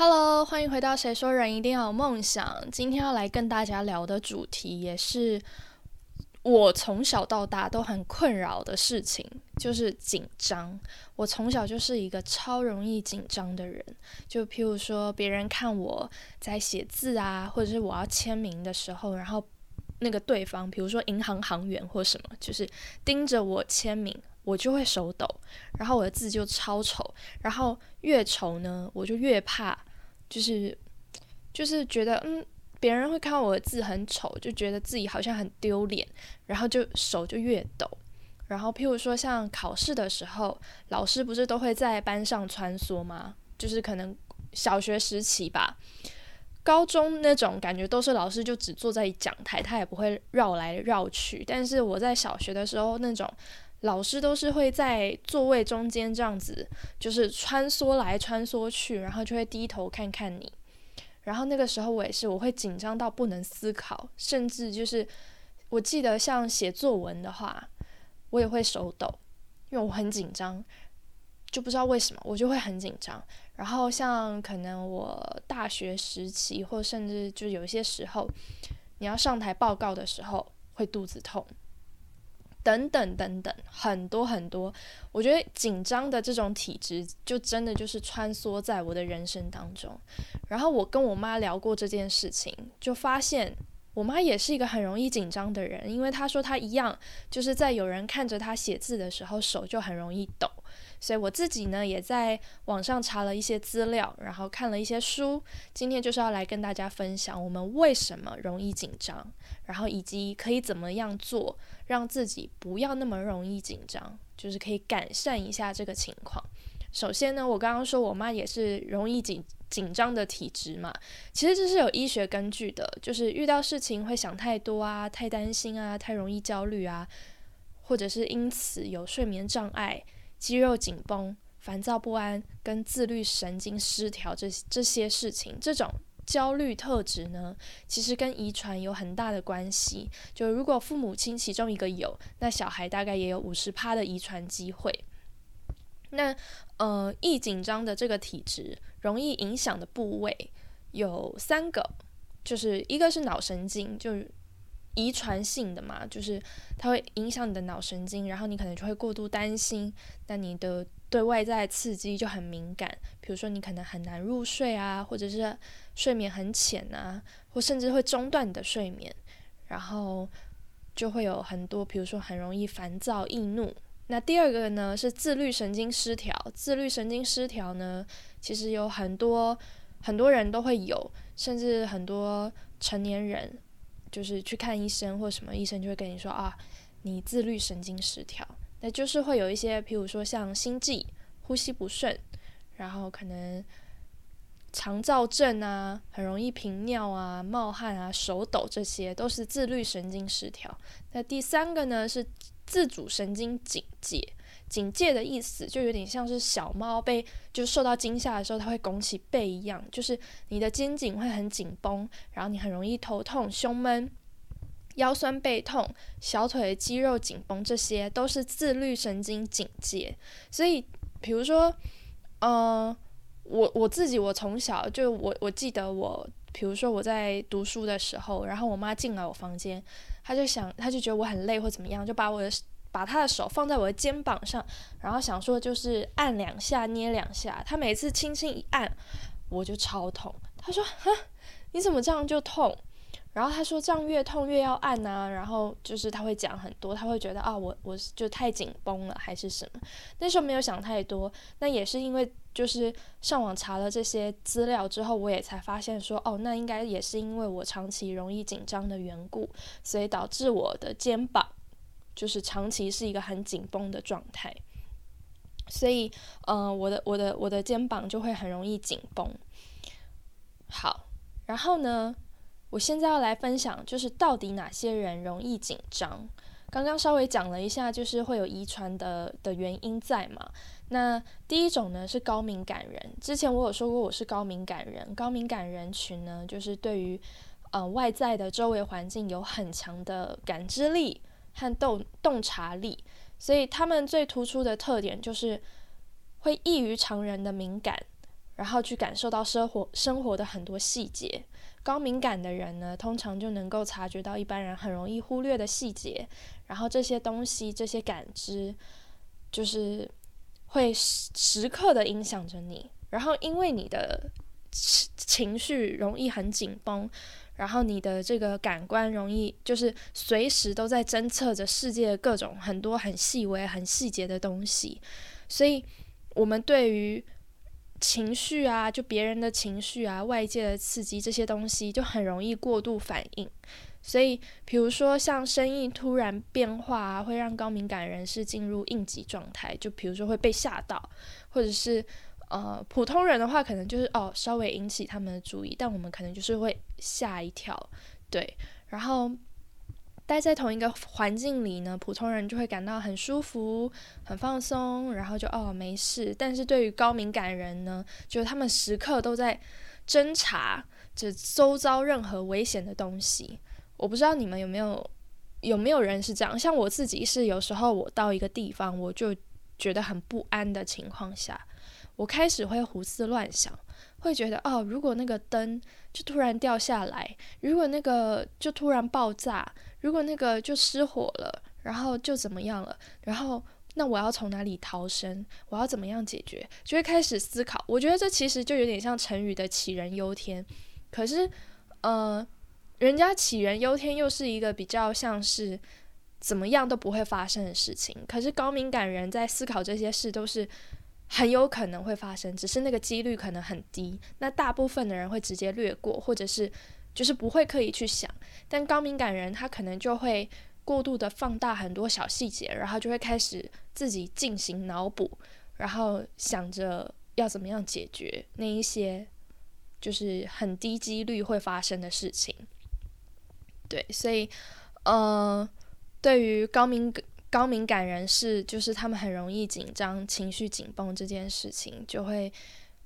Hello，欢迎回到《谁说人一定要有梦想》。今天要来跟大家聊的主题，也是我从小到大都很困扰的事情，就是紧张。我从小就是一个超容易紧张的人，就譬如说别人看我在写字啊，或者是我要签名的时候，然后那个对方，比如说银行行员或什么，就是盯着我签名。我就会手抖，然后我的字就超丑，然后越丑呢，我就越怕，就是就是觉得嗯，别人会看我的字很丑，就觉得自己好像很丢脸，然后就手就越抖。然后譬如说像考试的时候，老师不是都会在班上穿梭吗？就是可能小学时期吧，高中那种感觉都是老师就只坐在讲台，他也不会绕来绕去。但是我在小学的时候那种。老师都是会在座位中间这样子，就是穿梭来穿梭去，然后就会低头看看你。然后那个时候我也是，我会紧张到不能思考，甚至就是我记得像写作文的话，我也会手抖，因为我很紧张，就不知道为什么我就会很紧张。然后像可能我大学时期，或甚至就有些时候，你要上台报告的时候会肚子痛。等等等等，很多很多，我觉得紧张的这种体质，就真的就是穿梭在我的人生当中。然后我跟我妈聊过这件事情，就发现我妈也是一个很容易紧张的人，因为她说她一样，就是在有人看着她写字的时候，手就很容易抖。所以我自己呢，也在网上查了一些资料，然后看了一些书。今天就是要来跟大家分享我们为什么容易紧张，然后以及可以怎么样做，让自己不要那么容易紧张，就是可以改善一下这个情况。首先呢，我刚刚说我妈也是容易紧紧张的体质嘛，其实这是有医学根据的，就是遇到事情会想太多啊，太担心啊，太容易焦虑啊，或者是因此有睡眠障碍。肌肉紧绷、烦躁不安跟自律神经失调这这些事情，这种焦虑特质呢，其实跟遗传有很大的关系。就如果父母亲其中一个有，那小孩大概也有五十趴的遗传机会。那呃，易紧张的这个体质，容易影响的部位有三个，就是一个是脑神经，就是。遗传性的嘛，就是它会影响你的脑神经，然后你可能就会过度担心，那你的对外在刺激就很敏感，比如说你可能很难入睡啊，或者是睡眠很浅啊，或甚至会中断你的睡眠，然后就会有很多，比如说很容易烦躁易怒。那第二个呢是自律神经失调，自律神经失调呢，其实有很多很多人都会有，甚至很多成年人。就是去看医生或什么，医生就会跟你说啊，你自律神经失调，那就是会有一些，譬如说像心悸、呼吸不顺，然后可能肠燥症啊，很容易频尿啊、冒汗啊、手抖，这些都是自律神经失调。那第三个呢是自主神经警戒。警戒的意思就有点像是小猫被就受到惊吓的时候，它会拱起背一样，就是你的肩颈会很紧绷，然后你很容易头痛、胸闷、腰酸背痛、小腿肌肉紧绷，这些都是自律神经警戒。所以，比如说，呃，我我自己，我从小就我我记得我，比如说我在读书的时候，然后我妈进来我房间，她就想，她就觉得我很累或怎么样，就把我的。把她的手放在我的肩膀上，然后想说就是按两下、捏两下。她每次轻轻一按，我就超痛。她说：“哈，你怎么这样就痛？”然后他说：“这样越痛越要按啊。”然后就是他会讲很多，他会觉得啊，我我就太紧绷了还是什么。那时候没有想太多，那也是因为就是上网查了这些资料之后，我也才发现说，哦，那应该也是因为我长期容易紧张的缘故，所以导致我的肩膀。就是长期是一个很紧绷的状态，所以，嗯，我的我的我的肩膀就会很容易紧绷。好，然后呢，我现在要来分享，就是到底哪些人容易紧张。刚刚稍微讲了一下，就是会有遗传的的原因在嘛。那第一种呢是高敏感人，之前我有说过我是高敏感人，高敏感人群呢，就是对于呃外在的周围环境有很强的感知力。和洞洞察力，所以他们最突出的特点就是会异于常人的敏感，然后去感受到生活生活的很多细节。高敏感的人呢，通常就能够察觉到一般人很容易忽略的细节，然后这些东西、这些感知，就是会时时刻的影响着你。然后因为你的情情绪容易很紧绷，然后你的这个感官容易就是随时都在侦测着世界各种很多很细微、很细节的东西，所以我们对于情绪啊，就别人的情绪啊，外界的刺激这些东西，就很容易过度反应。所以，比如说像声音突然变化啊，会让高敏感人士进入应急状态。就比如说会被吓到，或者是呃，普通人的话，可能就是哦，稍微引起他们的注意，但我们可能就是会吓一跳，对，然后。待在同一个环境里呢，普通人就会感到很舒服、很放松，然后就哦没事。但是对于高敏感人呢，就他们时刻都在侦查着周遭任何危险的东西。我不知道你们有没有有没有人是这样？像我自己是，有时候我到一个地方，我就觉得很不安的情况下，我开始会胡思乱想，会觉得哦，如果那个灯就突然掉下来，如果那个就突然爆炸。如果那个就失火了，然后就怎么样了？然后那我要从哪里逃生？我要怎么样解决？就会开始思考。我觉得这其实就有点像成语的杞人忧天。可是，呃，人家杞人忧天又是一个比较像是怎么样都不会发生的事情。可是高敏感人在思考这些事都是很有可能会发生，只是那个几率可能很低。那大部分的人会直接略过，或者是。就是不会刻意去想，但高敏感人他可能就会过度的放大很多小细节，然后就会开始自己进行脑补，然后想着要怎么样解决那一些就是很低几率会发生的事情。对，所以，呃，对于高敏高敏感人士，就是他们很容易紧张、情绪紧绷这件事情，就会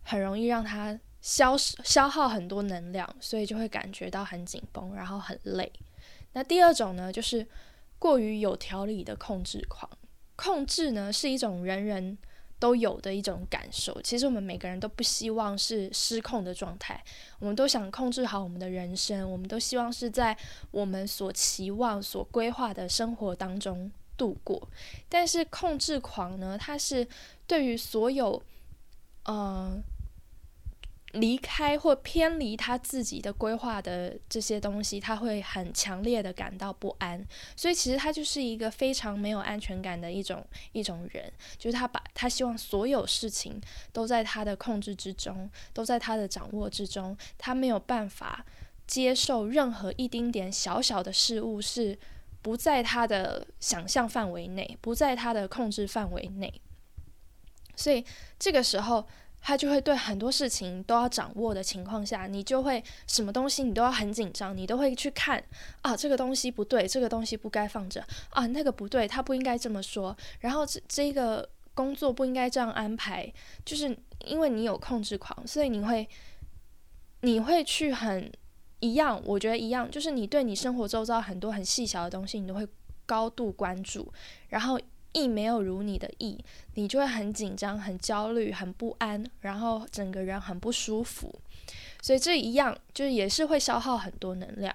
很容易让他。消消耗很多能量，所以就会感觉到很紧绷，然后很累。那第二种呢，就是过于有条理的控制狂。控制呢是一种人人都有的一种感受。其实我们每个人都不希望是失控的状态，我们都想控制好我们的人生，我们都希望是在我们所期望、所规划的生活当中度过。但是控制狂呢，他是对于所有，嗯。离开或偏离他自己的规划的这些东西，他会很强烈的感到不安。所以其实他就是一个非常没有安全感的一种一种人，就是他把他希望所有事情都在他的控制之中，都在他的掌握之中。他没有办法接受任何一丁点小小的事物是不在他的想象范围内，不在他的控制范围内。所以这个时候。他就会对很多事情都要掌握的情况下，你就会什么东西你都要很紧张，你都会去看啊，这个东西不对，这个东西不该放着啊，那个不对，他不应该这么说，然后这这个工作不应该这样安排，就是因为你有控制狂，所以你会你会去很一样，我觉得一样，就是你对你生活周遭很多很细小的东西，你都会高度关注，然后。意没有如你的意，你就会很紧张、很焦虑、很不安，然后整个人很不舒服。所以这一样就是也是会消耗很多能量。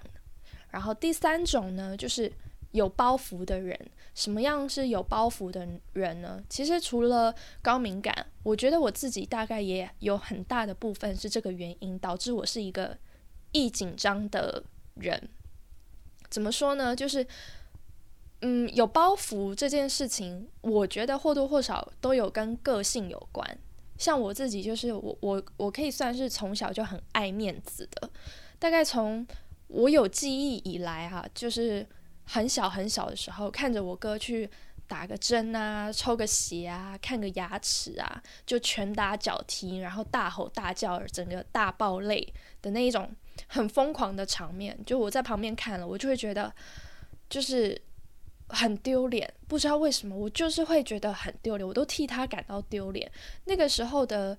然后第三种呢，就是有包袱的人。什么样是有包袱的人呢？其实除了高敏感，我觉得我自己大概也有很大的部分是这个原因导致我是一个易紧张的人。怎么说呢？就是。嗯，有包袱这件事情，我觉得或多或少都有跟个性有关。像我自己，就是我我我可以算是从小就很爱面子的。大概从我有记忆以来，哈，就是很小很小的时候，看着我哥去打个针啊、抽个血啊、看个牙齿啊，就拳打脚踢，然后大吼大叫，整个大爆泪的那一种很疯狂的场面，就我在旁边看了，我就会觉得就是。很丢脸，不知道为什么，我就是会觉得很丢脸，我都替他感到丢脸。那个时候的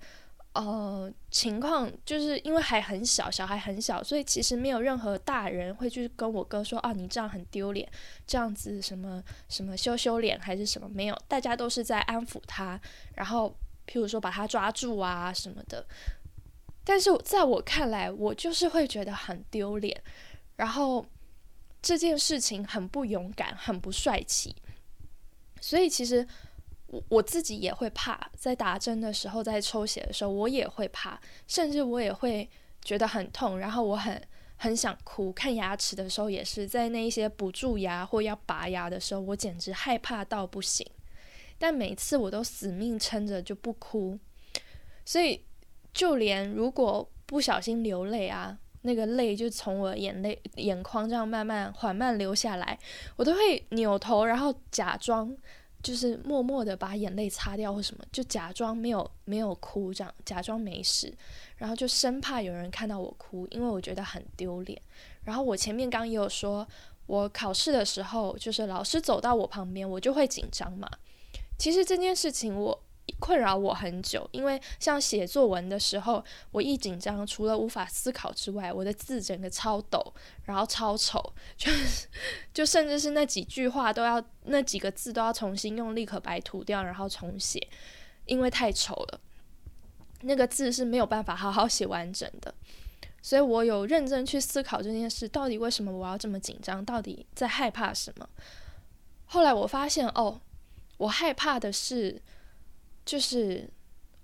呃情况，就是因为还很小，小孩很小，所以其实没有任何大人会去跟我哥说啊，你这样很丢脸，这样子什么什么羞羞脸还是什么，没有，大家都是在安抚他，然后譬如说把他抓住啊什么的。但是在我看来，我就是会觉得很丢脸，然后这件事情很不勇敢，很不帅气。所以其实我我自己也会怕，在打针的时候，在抽血的时候，我也会怕，甚至我也会觉得很痛，然后我很很想哭。看牙齿的时候，也是在那一些补蛀牙或要拔牙的时候，我简直害怕到不行。但每次我都死命撑着就不哭，所以就连如果不小心流泪啊，那个泪就从我眼泪眼眶这样慢慢缓慢流下来，我都会扭头，然后假装就是默默的把眼泪擦掉或什么，就假装没有没有哭这样，假装没事，然后就生怕有人看到我哭，因为我觉得很丢脸。然后我前面刚也有说，我考试的时候，就是老师走到我旁边，我就会紧张嘛。其实这件事情我困扰我很久，因为像写作文的时候，我一紧张，除了无法思考之外，我的字整个超抖，然后超丑，就是就甚至是那几句话都要那几个字都要重新用立可白涂掉，然后重写，因为太丑了，那个字是没有办法好好写完整的。所以我有认真去思考这件事，到底为什么我要这么紧张，到底在害怕什么？后来我发现，哦。我害怕的是，就是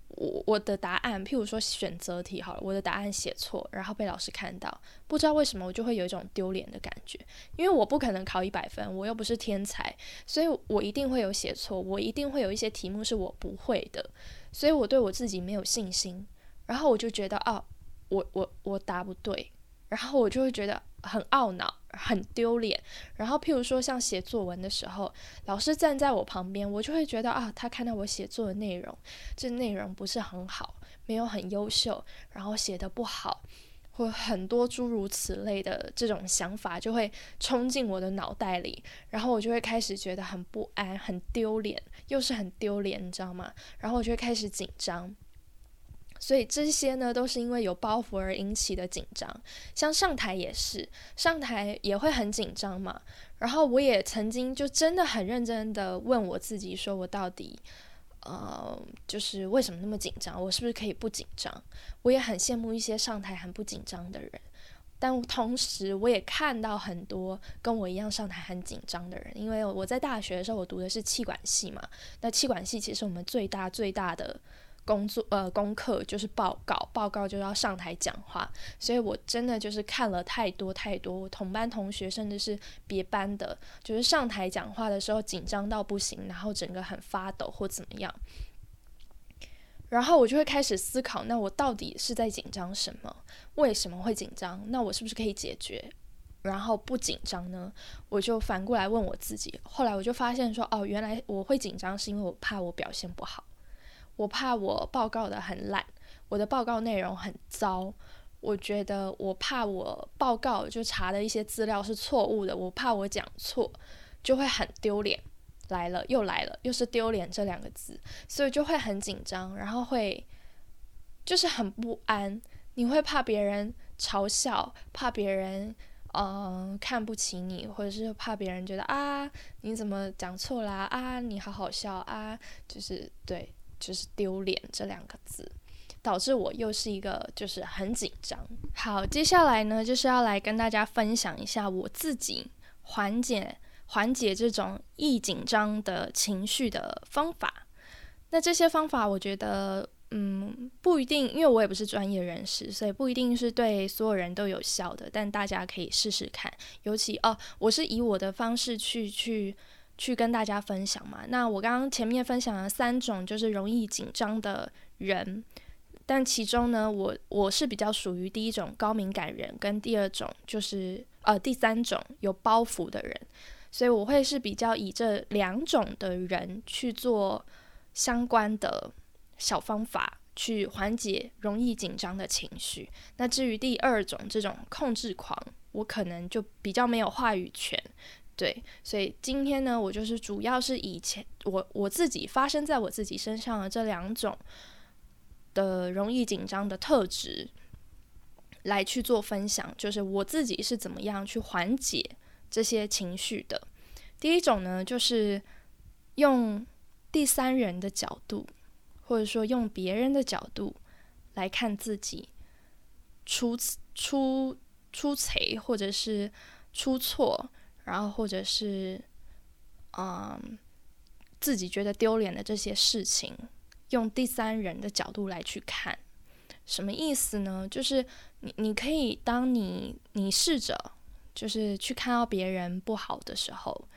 我我的答案，譬如说选择题好了，我的答案写错，然后被老师看到，不知道为什么我就会有一种丢脸的感觉，因为我不可能考一百分，我又不是天才，所以我一定会有写错，我一定会有一些题目是我不会的，所以我对我自己没有信心，然后我就觉得哦，我我我答不对，然后我就会觉得很懊恼。很丢脸，然后譬如说像写作文的时候，老师站在我旁边，我就会觉得啊，他看到我写作的内容，这内容不是很好，没有很优秀，然后写的不好，或很多诸如此类的这种想法就会冲进我的脑袋里，然后我就会开始觉得很不安、很丢脸，又是很丢脸，你知道吗？然后我就会开始紧张。所以这些呢，都是因为有包袱而引起的紧张。像上台也是，上台也会很紧张嘛。然后我也曾经就真的很认真的问我自己，说我到底，呃，就是为什么那么紧张？我是不是可以不紧张？我也很羡慕一些上台很不紧张的人，但同时我也看到很多跟我一样上台很紧张的人。因为我在大学的时候，我读的是气管系嘛。那气管系其实我们最大最大的。工作呃，功课就是报告，报告就要上台讲话，所以我真的就是看了太多太多，我同班同学甚至是别班的，就是上台讲话的时候紧张到不行，然后整个很发抖或怎么样，然后我就会开始思考，那我到底是在紧张什么？为什么会紧张？那我是不是可以解决，然后不紧张呢？我就反过来问我自己，后来我就发现说，哦，原来我会紧张是因为我怕我表现不好。我怕我报告的很烂，我的报告内容很糟。我觉得我怕我报告就查的一些资料是错误的，我怕我讲错就会很丢脸。来了又来了，又是丢脸这两个字，所以就会很紧张，然后会就是很不安。你会怕别人嘲笑，怕别人嗯看不起你，或者是怕别人觉得啊你怎么讲错啦啊你好好笑啊，就是对。就是丢脸这两个字，导致我又是一个就是很紧张。好，接下来呢就是要来跟大家分享一下我自己缓解缓解这种易紧张的情绪的方法。那这些方法，我觉得嗯不一定，因为我也不是专业人士，所以不一定是对所有人都有效的。但大家可以试试看，尤其哦，我是以我的方式去去。去跟大家分享嘛？那我刚刚前面分享了三种，就是容易紧张的人，但其中呢，我我是比较属于第一种高敏感人，跟第二种就是呃第三种有包袱的人，所以我会是比较以这两种的人去做相关的小方法，去缓解容易紧张的情绪。那至于第二种这种控制狂，我可能就比较没有话语权。对，所以今天呢，我就是主要是以前我我自己发生在我自己身上的这两种的容易紧张的特质来去做分享，就是我自己是怎么样去缓解这些情绪的。第一种呢，就是用第三人的角度，或者说用别人的角度来看自己，出出出错，或者是出错，然后或者是嗯自己觉得丢脸的这些事情，用第三人的角度来去看，什么意思呢？就是你你可以当你你试着就是去看到别人不好的时候，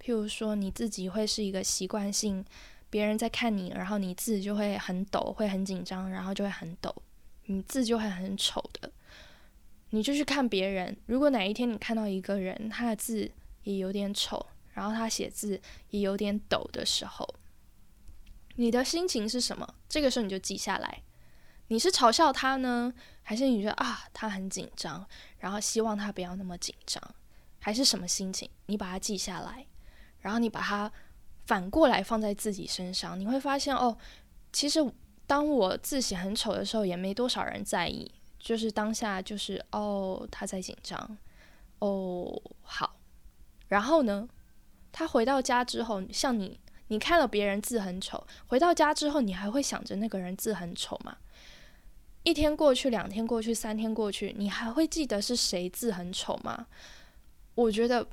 譬如说你自己会是一个习惯性。别人在看你，然后你字就会很抖，会很紧张，然后就会很抖，你字就会很丑的。你就去看别人，如果哪一天你看到一个人，他的字也有点丑，然后他写字也有点抖的时候，你的心情是什么？这个时候你就记下来。你是嘲笑他呢，还是你觉得啊他很紧张，然后希望他不要那么紧张，还是什么心情？你把它记下来，然后你把它。反过来放在自己身上，你会发现哦，其实当我字写很丑的时候，也没多少人在意。就是当下就是哦，他在紧张，哦好。然后呢，他回到家之后，像你，你看了别人字很丑，回到家之后，你还会想着那个人字很丑吗？一天过去，两天过去，三天过去，你还会记得是谁字很丑吗？我觉得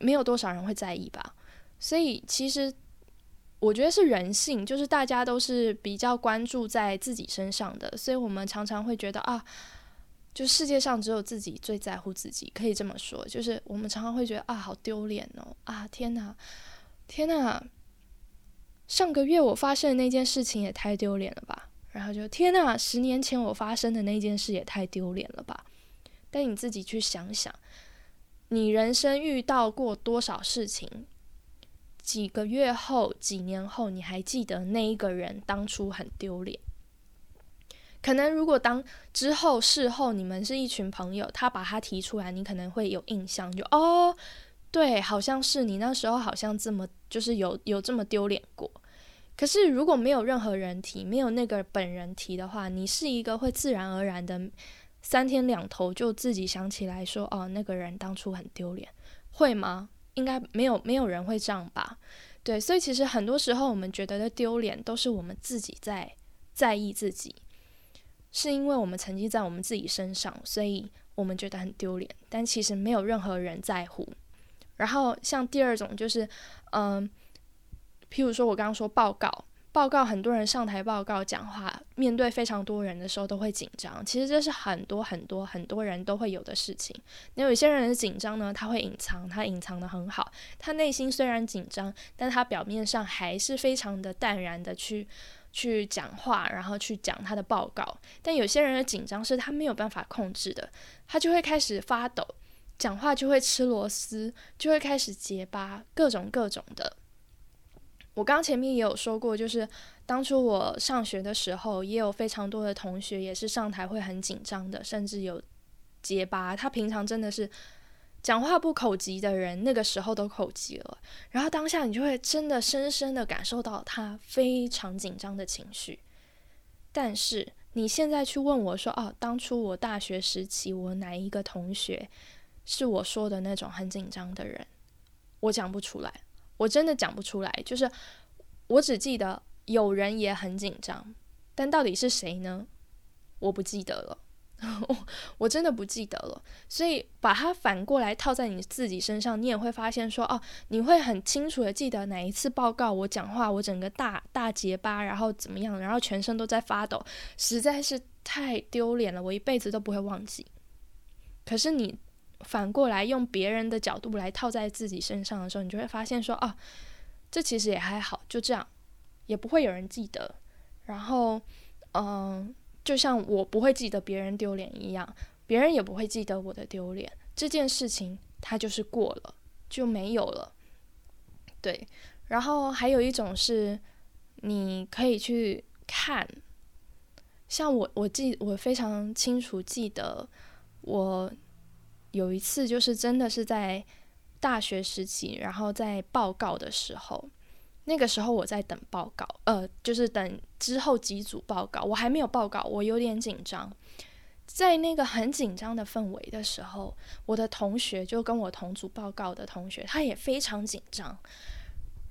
没有多少人会在意吧。所以其实我觉得是人性，就是大家都是比较关注在自己身上的，所以我们常常会觉得啊，就世界上只有自己最在乎自己，可以这么说，就是我们常常会觉得啊，好丢脸哦，啊天哪，天哪，上个月我发生的那件事情也太丢脸了吧，然后就天哪，十年前我发生的那件事也太丢脸了吧，但你自己去想想，你人生遇到过多少事情？几个月后、几年后，你还记得那一个人当初很丢脸？可能如果当之后事后你们是一群朋友，他把他提出来，你可能会有印象，就哦，对，好像是你那时候好像这么就是有有这么丢脸过。可是如果没有任何人提，没有那个本人提的话，你是一个会自然而然的三天两头就自己想起来说，哦，那个人当初很丢脸，会吗？应该没有没有人会这样吧？对，所以其实很多时候我们觉得的丢脸，都是我们自己在在意自己，是因为我们曾经在我们自己身上，所以我们觉得很丢脸，但其实没有任何人在乎。然后像第二种就是，嗯，譬如说我刚刚说报告。报告很多人上台报告讲话，面对非常多人的时候都会紧张。其实这是很多很多很多人都会有的事情。那有些人的紧张呢，他会隐藏，他隐藏的很好。他内心虽然紧张，但他表面上还是非常的淡然的去去讲话，然后去讲他的报告。但有些人的紧张是他没有办法控制的，他就会开始发抖，讲话就会吃螺丝，就会开始结巴，各种各种的。我刚前面也有说过，就是当初我上学的时候，也有非常多的同学也是上台会很紧张的，甚至有结巴。他平常真的是讲话不口急的人，那个时候都口急了。然后当下你就会真的深深的感受到他非常紧张的情绪。但是你现在去问我说，哦，当初我大学时期，我哪一个同学是我说的那种很紧张的人？我讲不出来。我真的讲不出来，就是我只记得有人也很紧张，但到底是谁呢？我不记得了，我真的不记得了。所以把它反过来套在你自己身上，你也会发现说，哦，你会很清楚的记得哪一次报告我讲话，我整个大大结巴，然后怎么样，然后全身都在发抖，实在是太丢脸了，我一辈子都不会忘记。可是你。反过来用别人的角度来套在自己身上的时候，你就会发现说啊，这其实也还好，就这样，也不会有人记得。然后，嗯，就像我不会记得别人丢脸一样，别人也不会记得我的丢脸。这件事情它就是过了，就没有了。对。然后还有一种是，你可以去看，像我，我记我非常清楚记得我。有一次，就是真的是在大学时期，然后在报告的时候，那个时候我在等报告，呃，就是等之后几组报告，我还没有报告，我有点紧张。在那个很紧张的氛围的时候，我的同学就跟我同组报告的同学，他也非常紧张。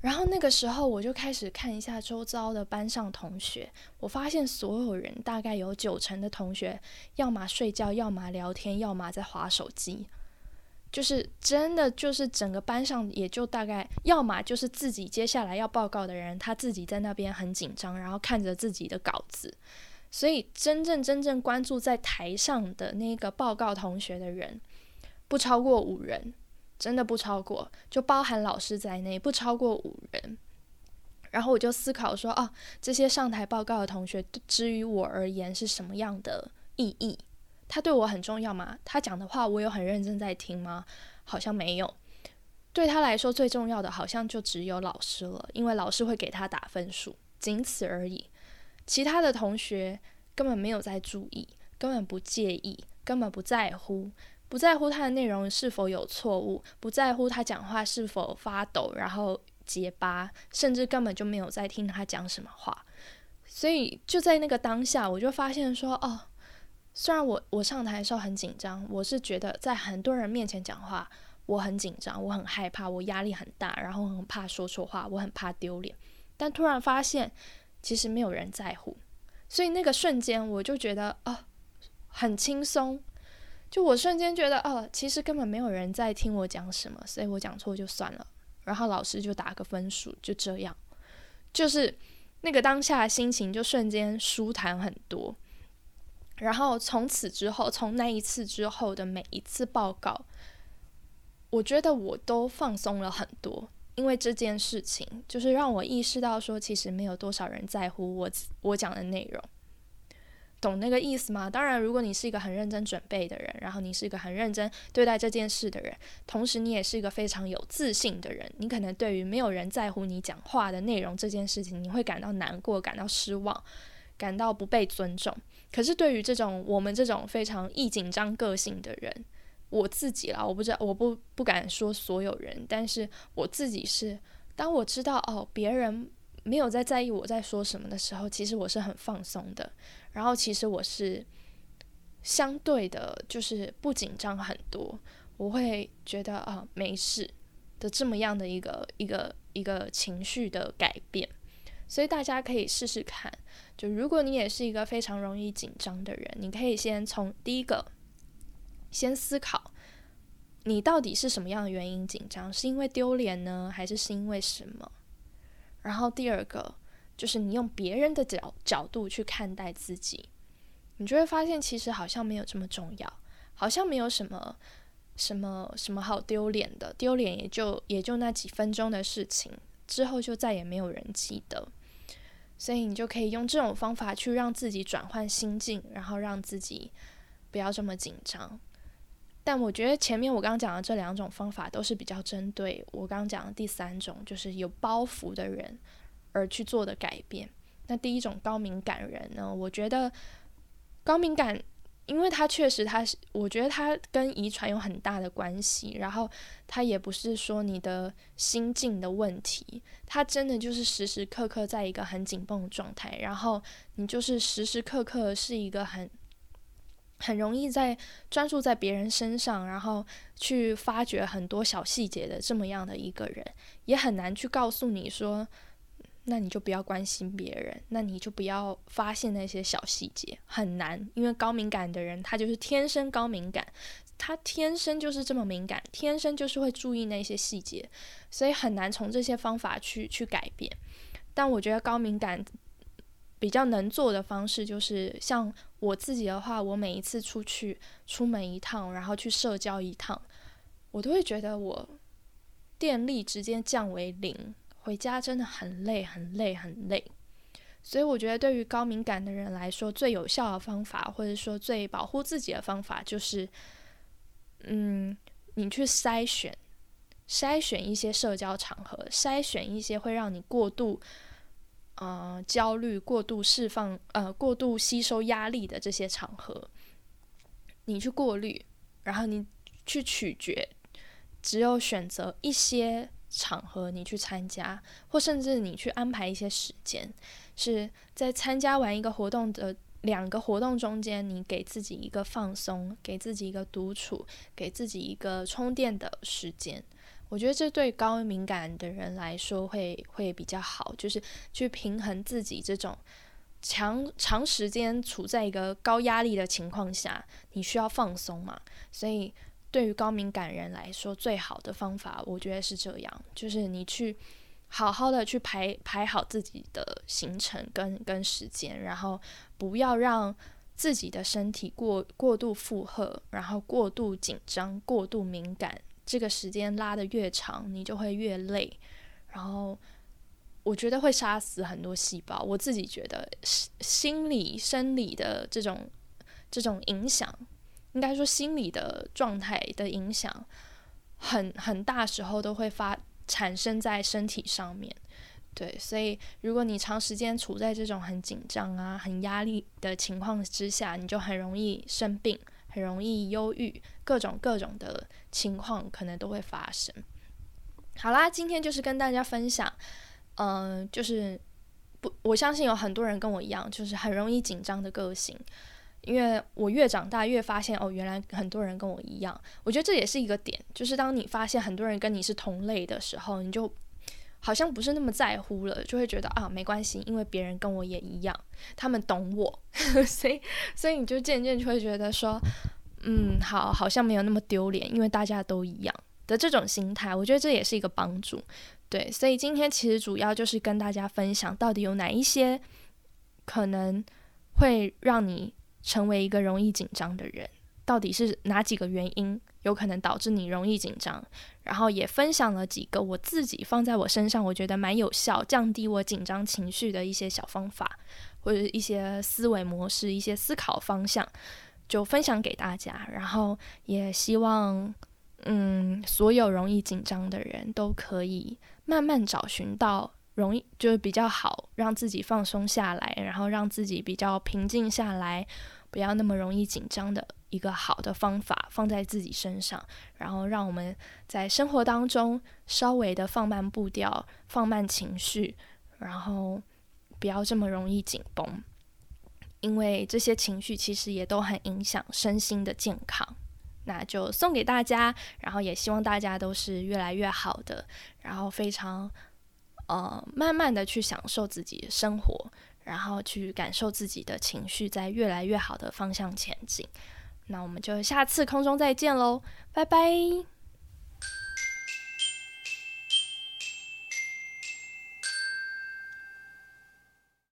然后那个时候我就开始看一下周遭的班上同学，我发现所有人大概有九成的同学，要么睡觉，要么聊天，要么在划手机。就是真的，就是整个班上也就大概，要么就是自己接下来要报告的人，他自己在那边很紧张，然后看着自己的稿子。所以真正真正关注在台上的那个报告同学的人，不超过五人。真的不超过，就包含老师在内，不超过五人。然后我就思考说，哦，这些上台报告的同学，至于我而言是什么样的意义？他对我很重要吗？他讲的话，我有很认真在听吗？好像没有。对他来说，最重要的好像就只有老师了，因为老师会给他打分数，仅此而已。其他的同学根本没有在注意，根本不介意，根本不在乎。不在乎他的内容是否有错误，不在乎他讲话是否发抖，然后结巴，甚至根本就没有在听他讲什么话。所以就在那个当下，我就发现说，哦，虽然我我上台的时候很紧张，我是觉得在很多人面前讲话我很紧张，我很害怕，我压力很大，然后很怕说错话，我很怕丢脸。但突然发现，其实没有人在乎，所以那个瞬间我就觉得，哦，很轻松。就我瞬间觉得，哦，其实根本没有人在听我讲什么，所以我讲错就算了，然后老师就打个分数，就这样，就是那个当下的心情就瞬间舒坦很多。然后从此之后，从那一次之后的每一次报告，我觉得我都放松了很多，因为这件事情就是让我意识到说，其实没有多少人在乎我我讲的内容。懂那个意思吗？当然，如果你是一个很认真准备的人，然后你是一个很认真对待这件事的人，同时你也是一个非常有自信的人，你可能对于没有人在乎你讲话的内容这件事情，你会感到难过、感到失望、感到不被尊重。可是对于这种我们这种非常易紧张个性的人，我自己啦，我不知道，我不不敢说所有人，但是我自己是，当我知道哦，别人没有在在意我在说什么的时候，其实我是很放松的。然后其实我是相对的，就是不紧张很多，我会觉得啊没事的这么样的一个一个一个情绪的改变，所以大家可以试试看。就如果你也是一个非常容易紧张的人，你可以先从第一个先思考，你到底是什么样的原因紧张？是因为丢脸呢，还是是因为什么？然后第二个。就是你用别人的角角度去看待自己，你就会发现其实好像没有这么重要，好像没有什么什么什么好丢脸的，丢脸也就也就那几分钟的事情，之后就再也没有人记得。所以你就可以用这种方法去让自己转换心境，然后让自己不要这么紧张。但我觉得前面我刚刚讲的这两种方法都是比较针对我刚刚讲的第三种，就是有包袱的人。而去做的改变。那第一种高敏感人呢？我觉得高敏感，因为他确实他是，我觉得他跟遗传有很大的关系。然后他也不是说你的心境的问题，他真的就是时时刻刻在一个很紧绷的状态。然后你就是时时刻刻是一个很很容易在专注在别人身上，然后去发掘很多小细节的这么样的一个人，也很难去告诉你说。那你就不要关心别人，那你就不要发现那些小细节，很难。因为高敏感的人，他就是天生高敏感，他天生就是这么敏感，天生就是会注意那些细节，所以很难从这些方法去去改变。但我觉得高敏感比较能做的方式，就是像我自己的话，我每一次出去出门一趟，然后去社交一趟，我都会觉得我电力直接降为零。回家真的很累，很累，很累。所以我觉得，对于高敏感的人来说，最有效的方法，或者说最保护自己的方法，就是，嗯，你去筛选，筛选一些社交场合，筛选一些会让你过度，呃，焦虑、过度释放、呃，过度吸收压力的这些场合，你去过滤，然后你去取决，只有选择一些。场合你去参加，或甚至你去安排一些时间，是在参加完一个活动的两个活动中间，你给自己一个放松，给自己一个独处，给自己一个充电的时间。我觉得这对高敏感的人来说会会比较好，就是去平衡自己这种长长时间处在一个高压力的情况下，你需要放松嘛。所以对于高敏感人来说，最好的方法，我觉得是这样，就是你去好好的去排排好自己的行程跟跟时间，然后不要让自己的身体过过度负荷，然后过度紧张、过度敏感。这个时间拉得越长，你就会越累，然后我觉得会杀死很多细胞。我自己觉得，心理、生理的这种这种影响，应该说心理的状态的影响，很很大时候都会发产生在身体上面。对，所以如果你长时间处在这种很紧张啊、很压力的情况之下，你就很容易生病。很容易忧郁，各种各种的情况可能都会发生。好啦，今天就是跟大家分享，嗯，就是不，我相信有很多人跟我一样，就是很容易紧张的个性。因为我越长大越发现，哦，原来很多人跟我一样。我觉得这也是一个点，就是当你发现很多人跟你是同类的时候，你就。好像不是那么在乎了，就会觉得啊没关系，因为别人跟我也一样，他们懂我，所以所以你就渐渐就会觉得说，嗯，好，好像没有那么丢脸，因为大家都一样的这种心态，我觉得这也是一个帮助。对，所以今天其实主要就是跟大家分享，到底有哪一些可能会让你成为一个容易紧张的人，到底是哪几个原因？有可能导致你容易紧张，然后也分享了几个我自己放在我身上，我觉得蛮有效降低我紧张情绪的一些小方法，或者一些思维模式、一些思考方向，就分享给大家。然后也希望，嗯，所有容易紧张的人都可以慢慢找寻到容易就是比较好，让自己放松下来，然后让自己比较平静下来，不要那么容易紧张的。一个好的方法放在自己身上，然后让我们在生活当中稍微的放慢步调、放慢情绪，然后不要这么容易紧绷，因为这些情绪其实也都很影响身心的健康。那就送给大家，然后也希望大家都是越来越好的，然后非常呃慢慢的去享受自己的生活，然后去感受自己的情绪在越来越好的方向前进。那我们就下次空中再见喽，拜拜。